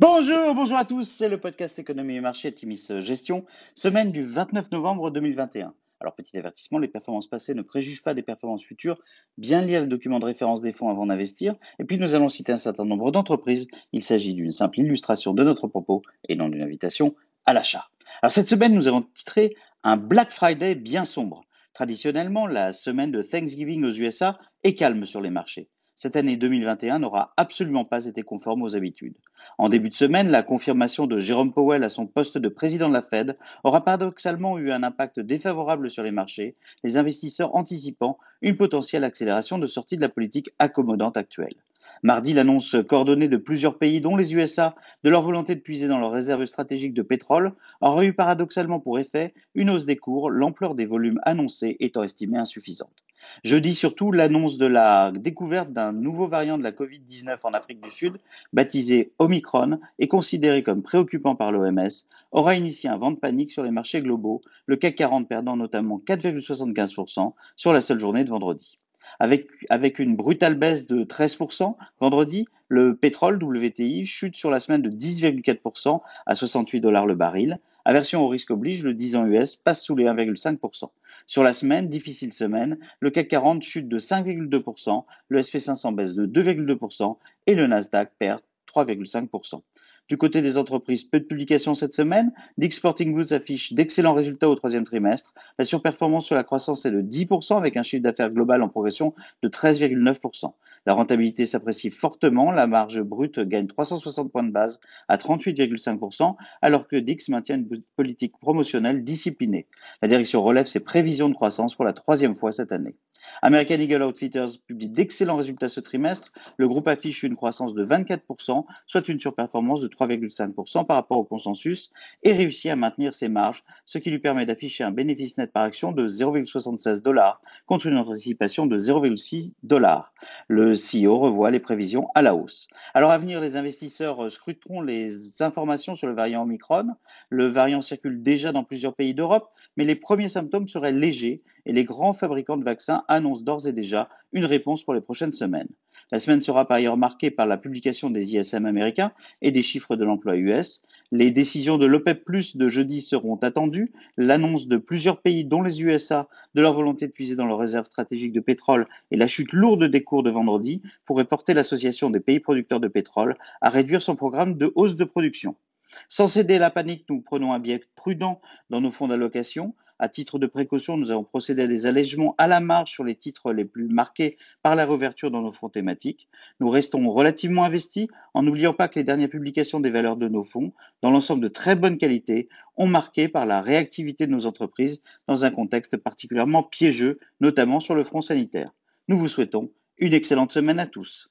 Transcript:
Bonjour, bonjour à tous, c'est le podcast Économie et Marché Timis Gestion, semaine du 29 novembre 2021. Alors petit avertissement, les performances passées ne préjugent pas des performances futures, bien lire le document de référence des fonds avant d'investir, et puis nous allons citer un certain nombre d'entreprises, il s'agit d'une simple illustration de notre propos et non d'une invitation à l'achat. Alors cette semaine, nous avons titré un Black Friday bien sombre. Traditionnellement, la semaine de Thanksgiving aux USA est calme sur les marchés cette année 2021 n'aura absolument pas été conforme aux habitudes. En début de semaine, la confirmation de Jérôme Powell à son poste de président de la Fed aura paradoxalement eu un impact défavorable sur les marchés, les investisseurs anticipant une potentielle accélération de sortie de la politique accommodante actuelle. Mardi, l'annonce coordonnée de plusieurs pays, dont les USA, de leur volonté de puiser dans leurs réserves stratégiques de pétrole aura eu paradoxalement pour effet une hausse des cours, l'ampleur des volumes annoncés étant estimée insuffisante. Jeudi surtout, l'annonce de la découverte d'un nouveau variant de la Covid-19 en Afrique du Sud, baptisé Omicron et considéré comme préoccupant par l'OMS, aura initié un vent de panique sur les marchés globaux, le CAC 40 perdant notamment 4,75% sur la seule journée de vendredi. Avec, avec, une brutale baisse de 13%, vendredi, le pétrole WTI chute sur la semaine de 10,4% à 68 dollars le baril. Aversion au risque oblige, le 10 ans US passe sous les 1,5%. Sur la semaine, difficile semaine, le CAC 40 chute de 5,2%, le SP500 baisse de 2,2% et le Nasdaq perd 3,5%. Du côté des entreprises, peu de publications cette semaine. Dick Sporting affiche d'excellents résultats au troisième trimestre. La surperformance sur la croissance est de 10% avec un chiffre d'affaires global en progression de 13,9%. La rentabilité s'apprécie fortement, la marge brute gagne 360 points de base à 38,5%, alors que Dix maintient une politique promotionnelle disciplinée. La direction relève ses prévisions de croissance pour la troisième fois cette année. American Eagle Outfitters publie d'excellents résultats ce trimestre. Le groupe affiche une croissance de 24%, soit une surperformance de 3,5% par rapport au consensus, et réussit à maintenir ses marges, ce qui lui permet d'afficher un bénéfice net par action de 0,76 dollars contre une anticipation de 0,6 dollars. Le CEO revoit les prévisions à la hausse. Alors à venir, les investisseurs scruteront les informations sur le variant Omicron. Le variant circule déjà dans plusieurs pays d'Europe, mais les premiers symptômes seraient légers et les grands fabricants de vaccins annoncent d'ores et déjà une réponse pour les prochaines semaines. La semaine sera par ailleurs marquée par la publication des ISM américains et des chiffres de l'emploi US. Les décisions de l'OPEP de jeudi seront attendues. L'annonce de plusieurs pays, dont les USA, de leur volonté de puiser dans leurs réserves stratégiques de pétrole et la chute lourde des cours de vendredi pourraient porter l'association des pays producteurs de pétrole à réduire son programme de hausse de production. Sans céder à la panique, nous prenons un biais prudent dans nos fonds d'allocation. À titre de précaution, nous avons procédé à des allègements à la marge sur les titres les plus marqués par la réouverture dans nos fonds thématiques. Nous restons relativement investis en n'oubliant pas que les dernières publications des valeurs de nos fonds, dans l'ensemble de très bonne qualité, ont marqué par la réactivité de nos entreprises dans un contexte particulièrement piégeux, notamment sur le front sanitaire. Nous vous souhaitons une excellente semaine à tous.